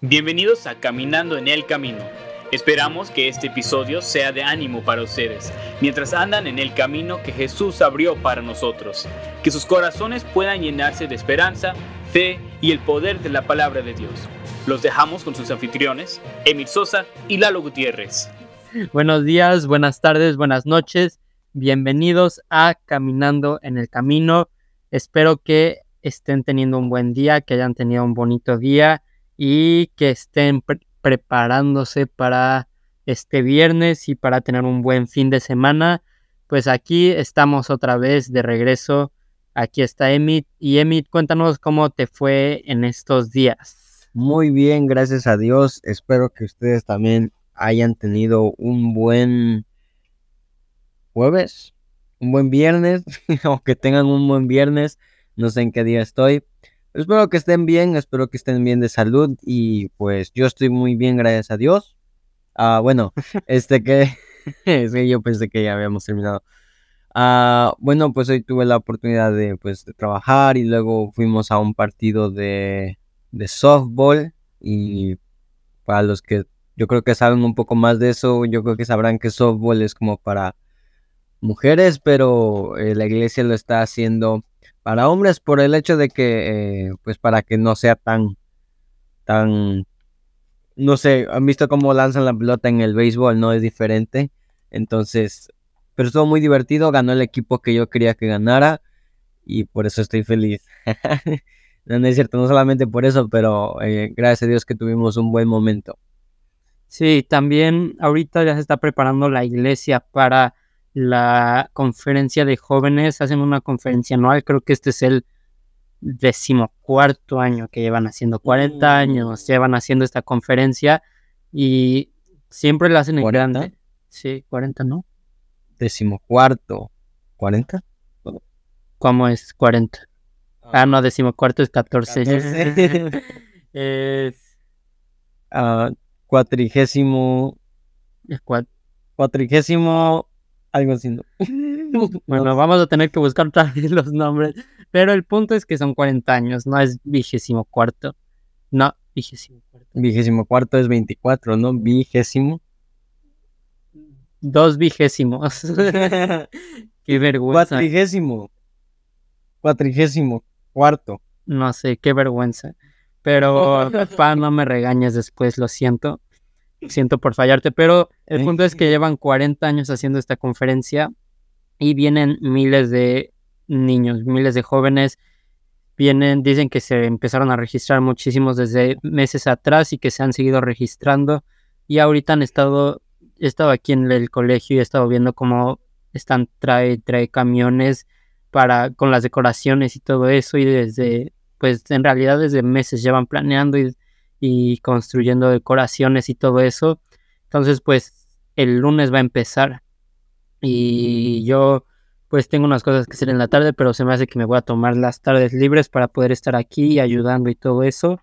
Bienvenidos a Caminando en el Camino. Esperamos que este episodio sea de ánimo para ustedes, mientras andan en el camino que Jesús abrió para nosotros. Que sus corazones puedan llenarse de esperanza, fe y el poder de la palabra de Dios. Los dejamos con sus anfitriones, Emil Sosa y Lalo Gutiérrez. Buenos días, buenas tardes, buenas noches. Bienvenidos a Caminando en el Camino. Espero que estén teniendo un buen día, que hayan tenido un bonito día y que estén preparándose para este viernes y para tener un buen fin de semana. Pues aquí estamos otra vez de regreso. Aquí está Emit. Y Emit, cuéntanos cómo te fue en estos días. Muy bien, gracias a Dios. Espero que ustedes también hayan tenido un buen jueves, un buen viernes, o que tengan un buen viernes. No sé en qué día estoy, Espero que estén bien, espero que estén bien de salud y pues yo estoy muy bien, gracias a Dios. Ah, bueno, este que, yo pensé que ya habíamos terminado. Ah, bueno, pues hoy tuve la oportunidad de, pues, de trabajar y luego fuimos a un partido de, de softball y para los que yo creo que saben un poco más de eso, yo creo que sabrán que softball es como para mujeres, pero eh, la iglesia lo está haciendo para hombres por el hecho de que, eh, pues para que no sea tan, tan, no sé, han visto cómo lanzan la pelota en el béisbol, no es diferente. Entonces, pero estuvo muy divertido, ganó el equipo que yo quería que ganara y por eso estoy feliz. no, es cierto, no solamente por eso, pero eh, gracias a Dios que tuvimos un buen momento. Sí, también ahorita ya se está preparando la iglesia para la conferencia de jóvenes, hacen una conferencia anual, creo que este es el decimocuarto año que llevan haciendo, 40 mm. años llevan haciendo esta conferencia y siempre la hacen en grande. Sí, 40, ¿no? Decimocuarto, ¿40? ¿Cómo es 40? Ah, no, decimocuarto es 14. es... Uh, cuatrigésimo... Cuatrigésimo algo así. bueno, vamos a tener que buscar también los nombres. Pero el punto es que son 40 años, no es vigésimo cuarto. No, vigésimo cuarto. Vigésimo cuarto es 24, ¿no? Vigésimo. Dos vigésimos. qué vergüenza. Cuatrigésimo. Cuatrigésimo cuarto. No sé, qué vergüenza. Pero, papá, no me regañes después, lo siento siento por fallarte, pero el punto es que llevan 40 años haciendo esta conferencia y vienen miles de niños, miles de jóvenes. Vienen, dicen que se empezaron a registrar muchísimos desde meses atrás y que se han seguido registrando. Y ahorita han estado, he estado aquí en el colegio y he estado viendo cómo están, trae, trae camiones para, con las decoraciones y todo eso. Y desde, pues en realidad desde meses llevan planeando y y construyendo decoraciones y todo eso. Entonces, pues el lunes va a empezar y yo pues tengo unas cosas que hacer en la tarde, pero se me hace que me voy a tomar las tardes libres para poder estar aquí ayudando y todo eso.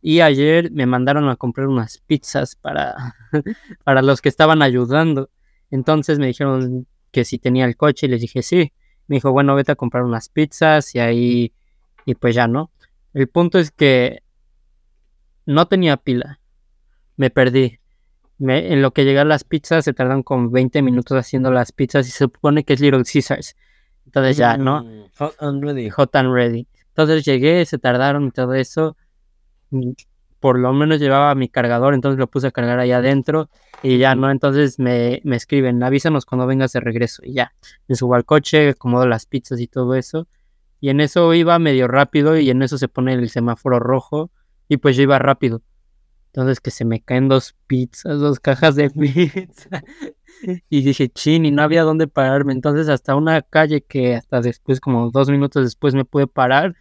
Y ayer me mandaron a comprar unas pizzas para, para los que estaban ayudando. Entonces me dijeron que si tenía el coche y les dije sí. Me dijo, bueno, vete a comprar unas pizzas y ahí, y pues ya no. El punto es que no tenía pila. Me perdí. en lo que llegan las pizzas se tardan como 20 minutos haciendo las pizzas y se supone que es Little Caesars. Entonces ya, ¿no? Mm, hot and ready. Hot and ready. Entonces llegué, se tardaron y todo eso. Mm, por lo menos llevaba mi cargador, entonces lo puse a cargar ahí adentro y ya, ¿no? Entonces me, me escriben, avísanos cuando vengas de regreso y ya. Me subo al coche, acomodo las pizzas y todo eso. Y en eso iba medio rápido y en eso se pone el semáforo rojo y pues yo iba rápido. Entonces que se me caen dos pizzas, dos cajas de pizza. y dije, chin, y no había dónde pararme. Entonces hasta una calle que hasta después, como dos minutos después me pude parar,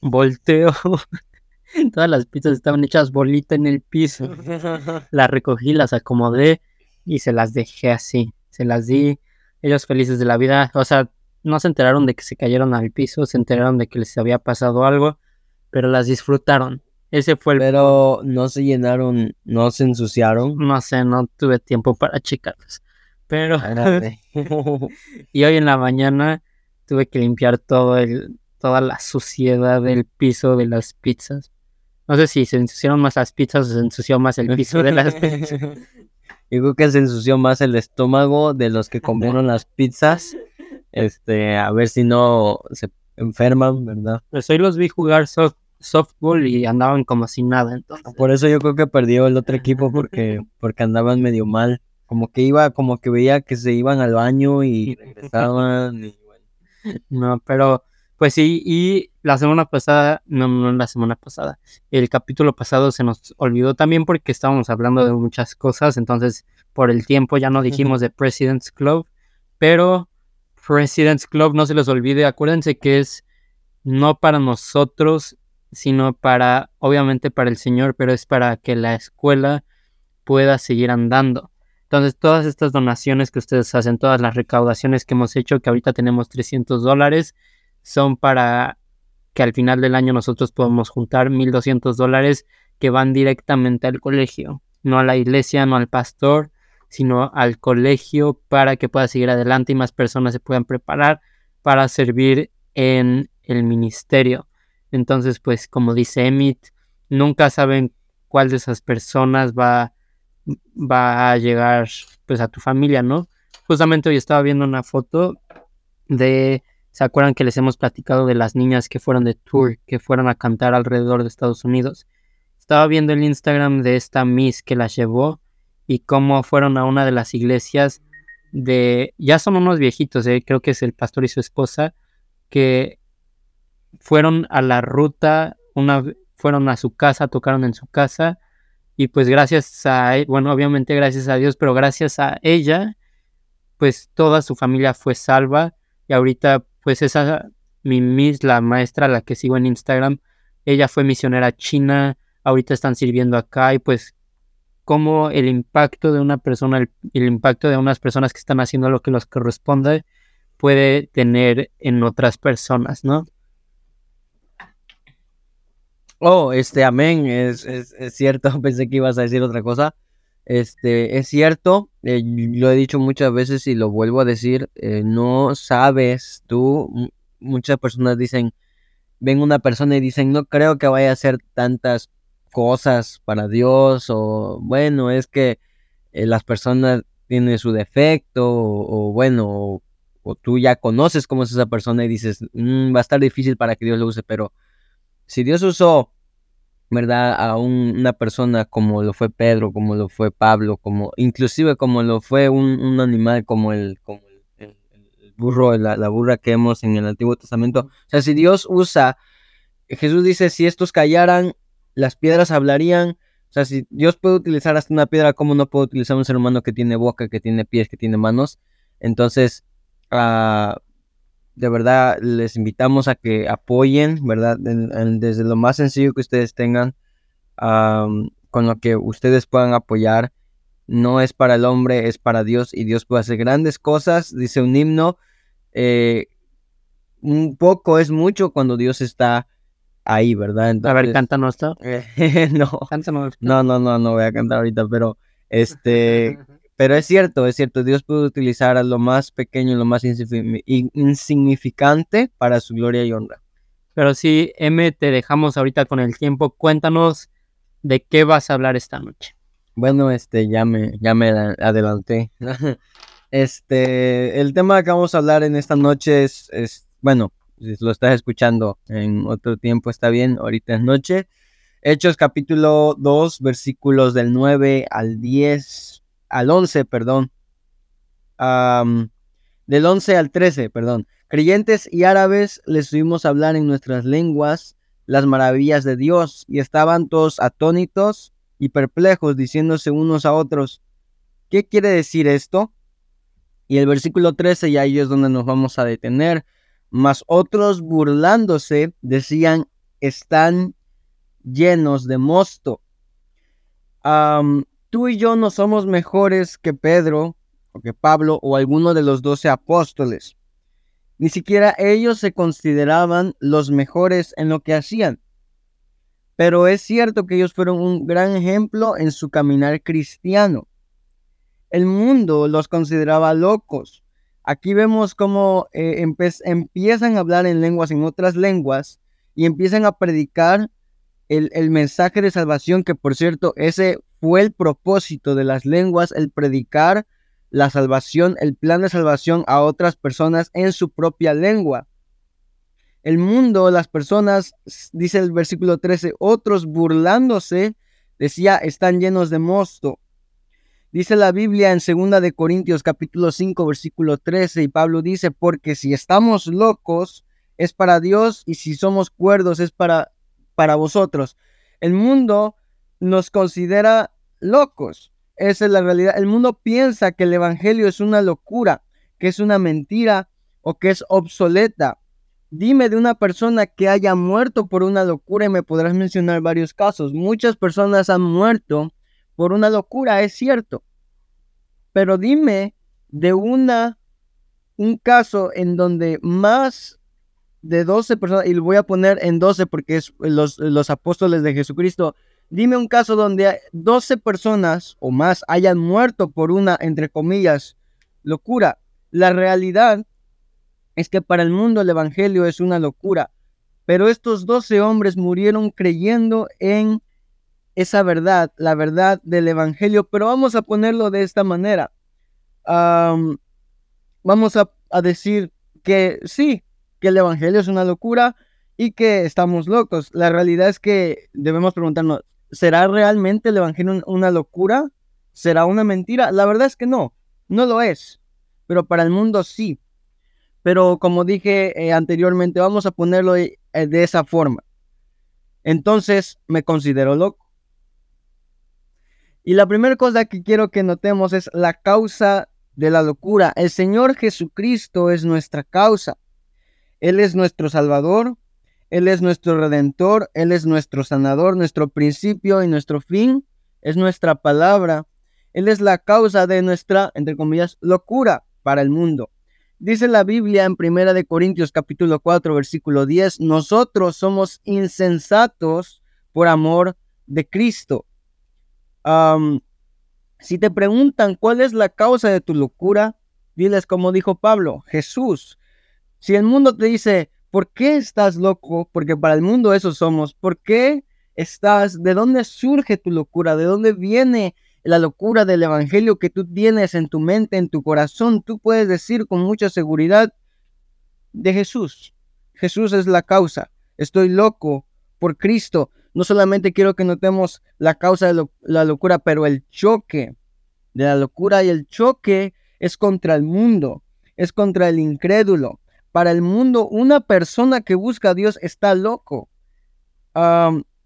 volteo. Todas las pizzas estaban hechas bolita en el piso. Las recogí, las acomodé y se las dejé así. Se las di. Ellos felices de la vida. O sea, no se enteraron de que se cayeron al piso, se enteraron de que les había pasado algo, pero las disfrutaron. Ese fue el... Pero no se llenaron, no se ensuciaron. No sé, no tuve tiempo para checarlas. Pero... y hoy en la mañana tuve que limpiar todo el, toda la suciedad del piso de las pizzas. No sé si se ensuciaron más las pizzas o se ensució más el piso de las pizzas. Yo creo que se ensució más el estómago de los que comieron las pizzas. Este, a ver si no se enferman, ¿verdad? Pues hoy los vi jugar soft- softball y andaban como sin nada, entonces. Por eso yo creo que perdió el otro equipo porque, porque andaban medio mal. Como que iba, como que veía que se iban al baño y regresaban. y bueno. No, pero pues sí, y la semana pasada, no, no la semana pasada, el capítulo pasado se nos olvidó también porque estábamos hablando de muchas cosas, entonces por el tiempo ya no dijimos de President's Club, pero President's Club no se les olvide, acuérdense que es no para nosotros, sino para, obviamente para el Señor, pero es para que la escuela pueda seguir andando. Entonces, todas estas donaciones que ustedes hacen, todas las recaudaciones que hemos hecho, que ahorita tenemos 300 dólares, son para que al final del año nosotros podamos juntar 1200 dólares que van directamente al colegio, no a la iglesia, no al pastor, sino al colegio para que pueda seguir adelante y más personas se puedan preparar para servir en el ministerio. Entonces, pues como dice Emmett, nunca saben cuál de esas personas va, va a llegar pues a tu familia, ¿no? Justamente hoy estaba viendo una foto de, ¿se acuerdan que les hemos platicado de las niñas que fueron de tour, que fueron a cantar alrededor de Estados Unidos? Estaba viendo el Instagram de esta Miss que las llevó y cómo fueron a una de las iglesias de, ya son unos viejitos, eh, creo que es el pastor y su esposa, que fueron a la ruta, una, fueron a su casa, tocaron en su casa y pues gracias a, e- bueno, obviamente gracias a Dios, pero gracias a ella, pues toda su familia fue salva y ahorita pues esa, mi Miss, la maestra, la que sigo en Instagram, ella fue misionera China, ahorita están sirviendo acá y pues como el impacto de una persona, el, el impacto de unas personas que están haciendo lo que les corresponde puede tener en otras personas, ¿no? Oh, este, amén, es, es, es cierto, pensé que ibas a decir otra cosa. Este, es cierto, eh, lo he dicho muchas veces y lo vuelvo a decir, eh, no sabes tú, mu- muchas personas dicen, ven una persona y dicen, no creo que vaya a hacer tantas cosas para Dios, o bueno, es que eh, las personas tienen su defecto, o, bueno, o, tú ya conoces cómo es esa persona y dices, "Mm, va a estar difícil para que Dios lo use, pero si Dios usó, ¿verdad? A un- una persona como lo fue Pedro, como lo fue Pablo, como inclusive como lo fue un, un animal como el, como el, el- el burro, la, la burra que vemos en el Antiguo Testamento. O sea, si Dios usa, Jesús dice, si estos callaran, las piedras hablarían. O sea, si Dios puede utilizar hasta una piedra, ¿cómo no puede utilizar un ser humano que tiene boca, que tiene pies, que tiene manos? Entonces, ah, de verdad les invitamos a que apoyen, ¿verdad? En- en- desde lo más sencillo que ustedes tengan, am, con lo que ustedes puedan apoyar. No es para el hombre, es para Dios y Dios puede hacer grandes cosas. Dice un himno, eh, un poco es mucho cuando Dios está ahí, ¿verdad? A ver, cántanos esto. no, Cántanos. no, no, no, no voy a cantar ahorita, pero este, pero es cierto, es cierto, Dios puede utilizar a lo más pequeño, lo más insigni- in- insignificante para su gloria y honra. Pero sí, M, te dejamos ahorita con el tiempo. Cuéntanos de qué vas a hablar esta noche. Bueno, este, ya me, ya me adelanté. Este, el tema que vamos a hablar en esta noche es, es, bueno, si lo estás escuchando en otro tiempo está bien, ahorita es noche. Hechos capítulo 2, versículos del 9 al 10, al 11, perdón. Del 11 al 13, perdón. Creyentes y árabes les oímos hablar en nuestras lenguas las maravillas de Dios y estaban todos atónitos y perplejos, diciéndose unos a otros, ¿qué quiere decir esto? Y el versículo 13, y ahí es donde nos vamos a detener. Mas otros burlándose decían, están llenos de mosto. Am, tú y yo no somos mejores que Pedro, o que Pablo, o alguno de los doce apóstoles. Ni siquiera ellos se consideraban los mejores en lo que hacían. Pero es cierto que ellos fueron un gran ejemplo en su caminar cristiano. El mundo los consideraba locos. Aquí vemos cómo eh, empiezan a hablar en lenguas, en otras lenguas, y empiezan a predicar el, el mensaje de salvación, que por cierto, ese fue el propósito de las lenguas, el predicar la salvación, el plan de salvación a otras personas en su propia lengua. El mundo, las personas, dice el versículo 13, otros burlándose, decía, están llenos de mosto. Dice la Biblia en 2 de Corintios capítulo 5 versículo 13 y Pablo dice, porque si estamos locos es para Dios y si somos cuerdos es para, para vosotros. El mundo nos considera locos. Esa es la realidad. El mundo piensa que el Evangelio es una locura, que es una mentira o que es obsoleta. Dime de una persona que haya muerto por una locura y me podrás mencionar varios casos. Muchas personas han muerto por una locura, es cierto. Pero dime de una un caso en donde más de 12 personas, y lo voy a poner en 12 porque es los, los apóstoles de Jesucristo, dime un caso donde 12 personas o más hayan muerto por una, entre comillas, locura. La realidad es que para el mundo el Evangelio es una locura, pero estos 12 hombres murieron creyendo en esa verdad, la verdad del Evangelio, pero vamos a ponerlo de esta manera. vamos a, a decir que sí, que el Evangelio es una locura y que estamos locos. La realidad es que debemos preguntarnos, ¿será realmente el Evangelio una locura? ¿Será una mentira? La verdad es que no, no lo es, pero para el mundo sí. Pero como dije eh, anteriormente, vamos a ponerlo eh, de esa forma. Entonces me considero loco. Y la primera cosa que quiero que notemos es la causa de la locura. El Señor Jesucristo es nuestra causa. Él es nuestro Salvador, él es nuestro redentor, Él es nuestro sanador, nuestro principio y nuestro fin, es nuestra palabra. Él es la causa de nuestra, entre comillas, locura para el mundo. Dice la Biblia en Primera de Corintios capítulo 4 versículo 10, nosotros somos insensatos por amor de Cristo. si te preguntan cuál es la causa de tu locura, diles como dijo Pablo, Jesús. Si el mundo te dice, ¿Por qué estás loco? Porque para el mundo eso somos. ¿Por qué estás? ¿De dónde surge tu locura? ¿De dónde viene la locura del Evangelio que tú tienes en tu mente, en tu corazón? Tú puedes decir con mucha seguridad de Jesús. Jesús es la causa. Estoy loco por Cristo. No solamente quiero que notemos la causa de la locura, pero el choque de la locura y el choque es contra el mundo, es contra el incrédulo, para el mundo, una persona que busca a Dios está loco.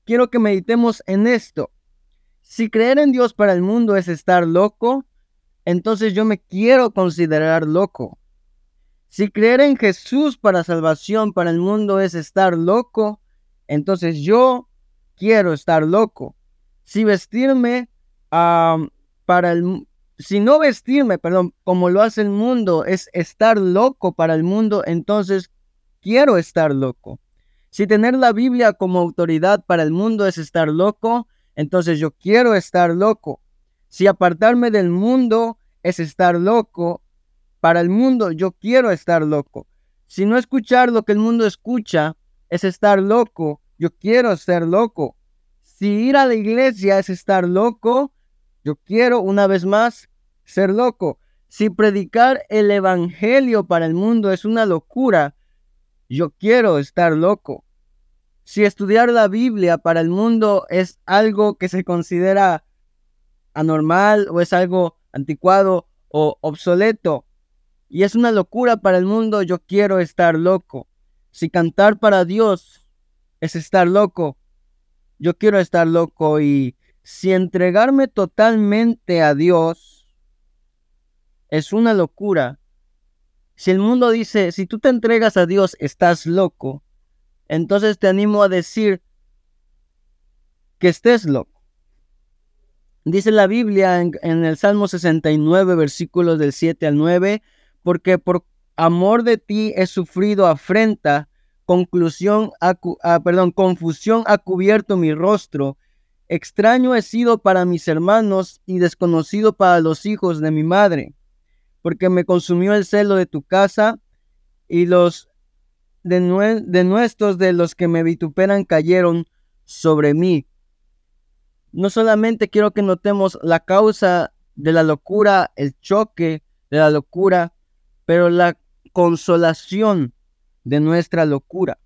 quiero que meditemos en esto. Si creer en Dios para el mundo es estar loco, entonces yo me quiero considerar loco. Si creer en Jesús para salvación para el mundo es estar loco, entonces yo quiero estar loco. Si vestirme para el si no vestirme, perdón, como lo hace el mundo, es estar loco para el mundo, entonces quiero estar loco. Si tener la Biblia como autoridad para el mundo es estar loco, entonces yo quiero estar loco. Si apartarme del mundo es estar loco, para el mundo yo quiero estar loco. Si no escuchar lo que el mundo escucha es estar loco, yo quiero ser loco. Si ir a la iglesia es estar loco, yo quiero una vez más ser loco. Si predicar el Evangelio para el mundo es una locura, yo quiero estar loco. Si estudiar la Biblia para el mundo es algo que se considera anormal o es algo anticuado o obsoleto y es una locura para el mundo, yo quiero estar loco. Si cantar para Dios es estar loco, yo quiero estar loco y si entregarme totalmente a Dios es una locura. Si el mundo dice, si tú te entregas a Dios, estás loco, entonces te animo a decir que estés loco. Dice la Biblia en, el Salmo 69, versículos del 7 al 9, porque por amor de ti he sufrido afrenta, conclusión, ah, perdón, confusión ha cubierto mi rostro Extraño he sido para mis hermanos y desconocido para los hijos de mi madre, porque me consumió el celo de tu casa y los de, nuestros de los que me vituperan cayeron sobre mí. No solamente quiero que notemos la causa de la locura, el choque de la locura, pero la consolación de nuestra locura.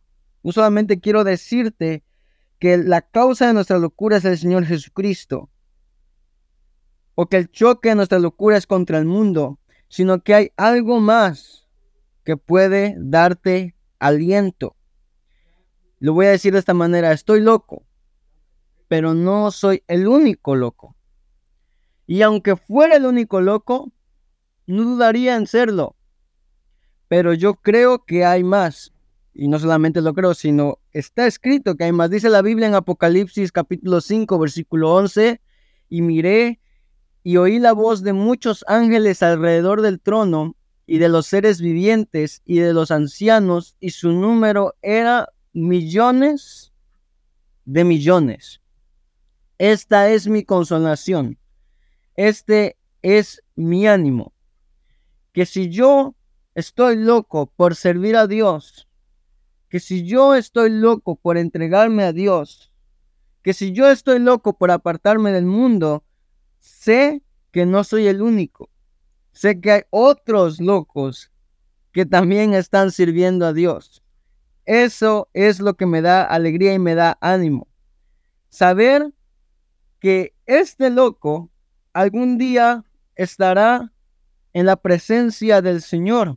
No solamente quiero decirte que la causa de nuestra locura es el Señor Jesucristo, o que el choque de nuestra locura es contra el mundo, sino que hay algo más que puede darte aliento. Lo voy a decir de esta manera, estoy loco, pero no soy el único loco. Y aunque fuera el único loco, no dudaría en serlo. Pero yo creo que hay más. Y no solamente lo creo, sino está escrito que hay más. Dice la Biblia en Apocalipsis capítulo 5, versículo 11. Y miré y oí la voz de muchos ángeles alrededor del trono y de los seres vivientes y de los ancianos, y su número era millones de millones. Esta es mi consolación. Este es mi ánimo. Que si yo estoy loco por servir a Dios, que si yo estoy loco por entregarme a Dios, que si yo estoy loco por apartarme del mundo, sé que no soy el único. Sé que hay otros locos que también están sirviendo a Dios. Eso es lo que me da alegría y me da ánimo. Saber que este loco algún día estará en la presencia del Señor.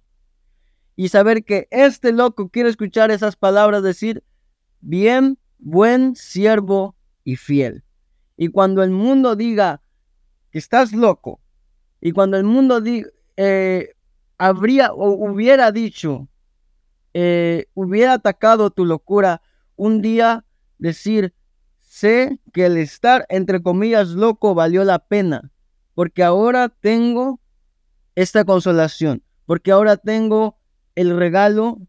Y saber que este loco quiere escuchar esas palabras decir, bien, buen siervo y fiel. Y cuando el mundo diga que estás loco, y cuando el mundo eh, habría o hubiera dicho, eh, hubiera atacado tu locura, un día decir, sé que el estar, entre comillas, loco valió la pena, porque ahora tengo esta consolación, porque ahora tengo el regalo,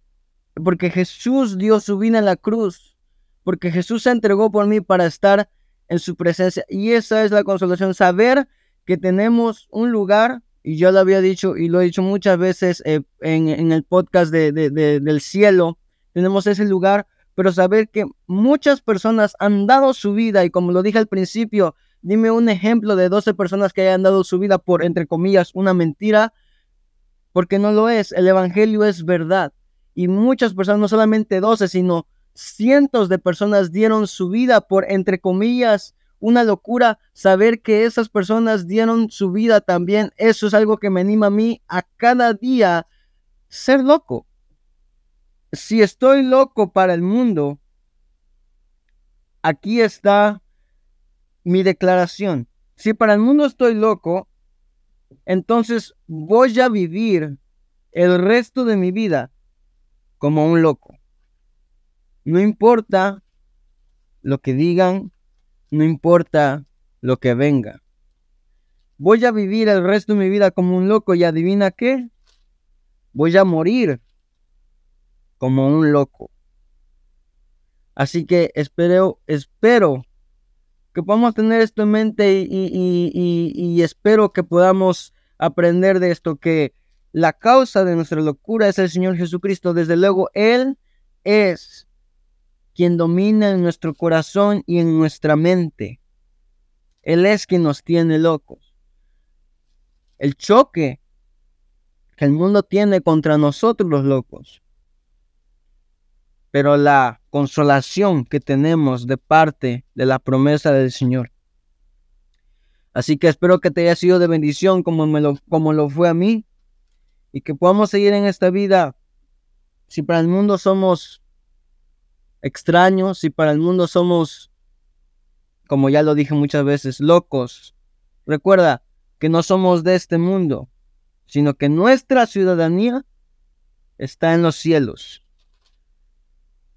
porque Jesús dio su vida en la cruz, porque Jesús se entregó por mí para estar en su presencia. Y esa es la consolación, saber que tenemos un lugar, y yo lo había dicho y lo he dicho muchas veces eh, en, el podcast de, del cielo, tenemos ese lugar pero saber que muchas personas han dado su vida y como lo dije al principio, dime un ejemplo de 12 personas que hayan dado su vida por, entre comillas, una mentira, porque no lo es, el Evangelio es verdad. Y muchas personas, no solamente 12, sino cientos de personas dieron su vida por, entre comillas, una locura. Saber que esas personas dieron su vida también, eso es algo que me anima a mí a cada día ser loco si estoy loco para el mundo, aquí está mi declaración. Si para el mundo estoy loco, entonces voy a vivir el resto de mi vida como un loco. No importa lo que digan, no importa lo que venga. Voy a vivir el resto de mi vida como un loco y adivina qué? Voy a morir como un loco. Así que espero, espero que podamos tener esto en mente y, espero que podamos aprender de esto, que la causa de nuestra locura es el Señor Jesucristo. Desde luego, Él es quien domina en nuestro corazón y en nuestra mente. Él es quien nos tiene locos. El choque que el mundo tiene contra nosotros los locos pero la consolación que tenemos de parte de la promesa del Señor. Así que espero que te haya sido de bendición como, me lo, como lo fue a mí y que podamos seguir en esta vida. Si para el mundo somos extraños, si para el mundo somos, como ya lo dije muchas veces, locos, recuerda que no somos de este mundo, sino que nuestra ciudadanía está en los cielos.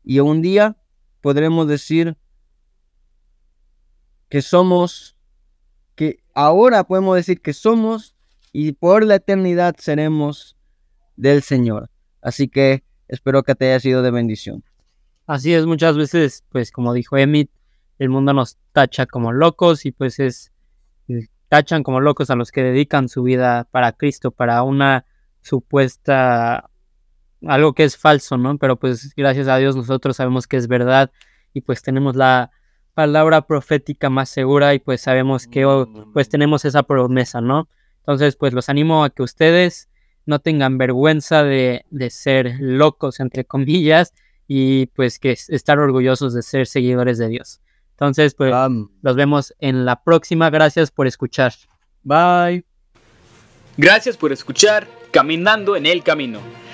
Y un día podremos decir que somos, que ahora podemos decir que somos y por la eternidad seremos del Señor. Así que espero que te haya sido de bendición. Así es, muchas veces, pues como dijo Emit, el mundo nos tacha como locos y pues es, eh, tachan como locos a los que dedican su vida para Cristo, para una supuesta algo que es falso, ¿no? Pero pues gracias a Dios nosotros sabemos que es verdad y pues tenemos la, palabra profética más segura y pues sabemos que oh, pues tenemos esa promesa, ¿no? Entonces pues los animo a que ustedes no tengan vergüenza de, de ser locos, entre comillas, y pues que estar orgullosos de ser seguidores de Dios. Entonces pues los vemos en la próxima. Gracias por escuchar. Bye. Gracias por escuchar Caminando en el Camino.